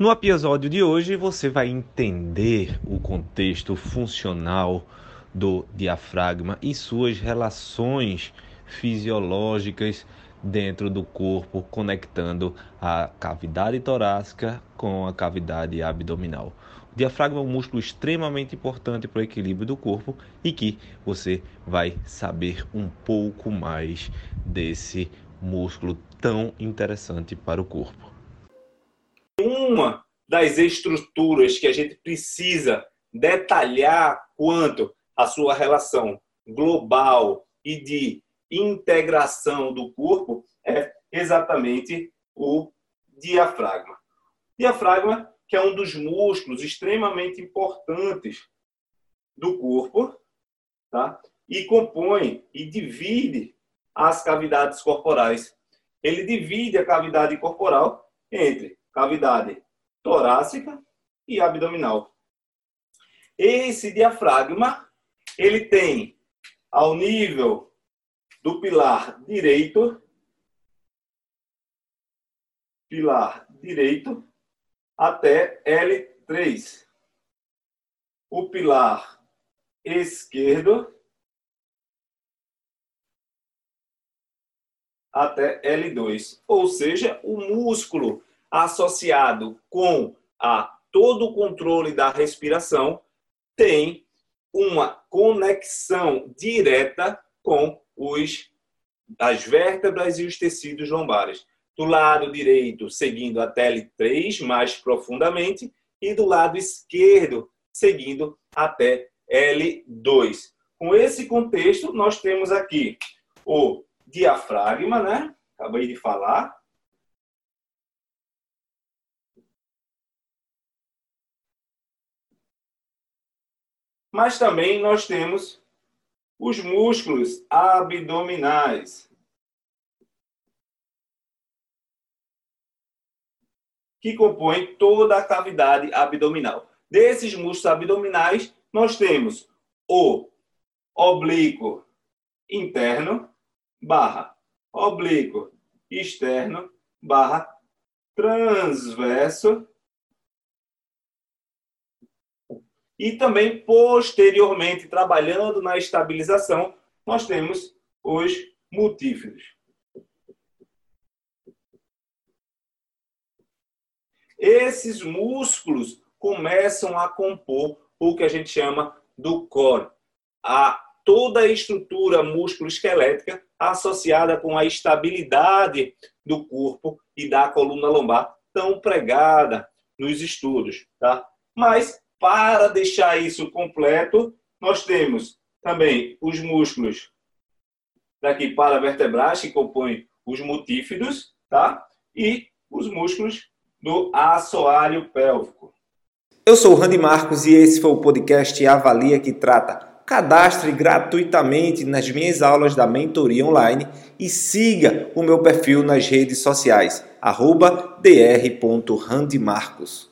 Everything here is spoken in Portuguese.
No episódio de hoje você vai entender o contexto funcional do diafragma e suas relações fisiológicas dentro do corpo, conectando a cavidade torácica com a cavidade abdominal. O diafragma é um músculo extremamente importante para o equilíbrio do corpo e que você vai saber um pouco mais desse músculo tão interessante para o corpo uma das estruturas que a gente precisa detalhar quanto à sua relação global e de integração do corpo é exatamente o diafragma. Diafragma, que é um dos músculos extremamente importantes do corpo, tá? E compõe e divide as cavidades corporais. Ele divide a cavidade corporal entre cavidade torácica e abdominal. Esse diafragma, ele tem ao nível do pilar direito, pilar direito até L3. O pilar esquerdo até L2. Ou seja, o músculo associado com a todo o controle da respiração, tem uma conexão direta com os, as vértebras e os tecidos lombares. Do lado direito, seguindo a L3 mais profundamente, e do lado esquerdo, seguindo até L2. Com esse contexto, nós temos aqui o diafragma, né? Acabei de falar, Mas também nós temos os músculos abdominais. Que compõem toda a cavidade abdominal. Desses músculos abdominais, nós temos o oblíquo interno barra oblíquo externo barra transverso E também, posteriormente, trabalhando na estabilização, nós temos os multífidos. Esses músculos começam a compor o que a gente chama do core, a toda a estrutura músculo-esquelética associada com a estabilidade do corpo e da coluna lombar, tão pregada nos estudos, tá? Mas para deixar isso completo, nós temos também os músculos daqui para vertebrais, que compõem os multífidos, tá? E os músculos do assoalho pélvico. Eu sou o Randy Marcos e esse foi o podcast Avalia que trata. Cadastre gratuitamente nas minhas aulas da mentoria online e siga o meu perfil nas redes sociais, dr.randymarcos.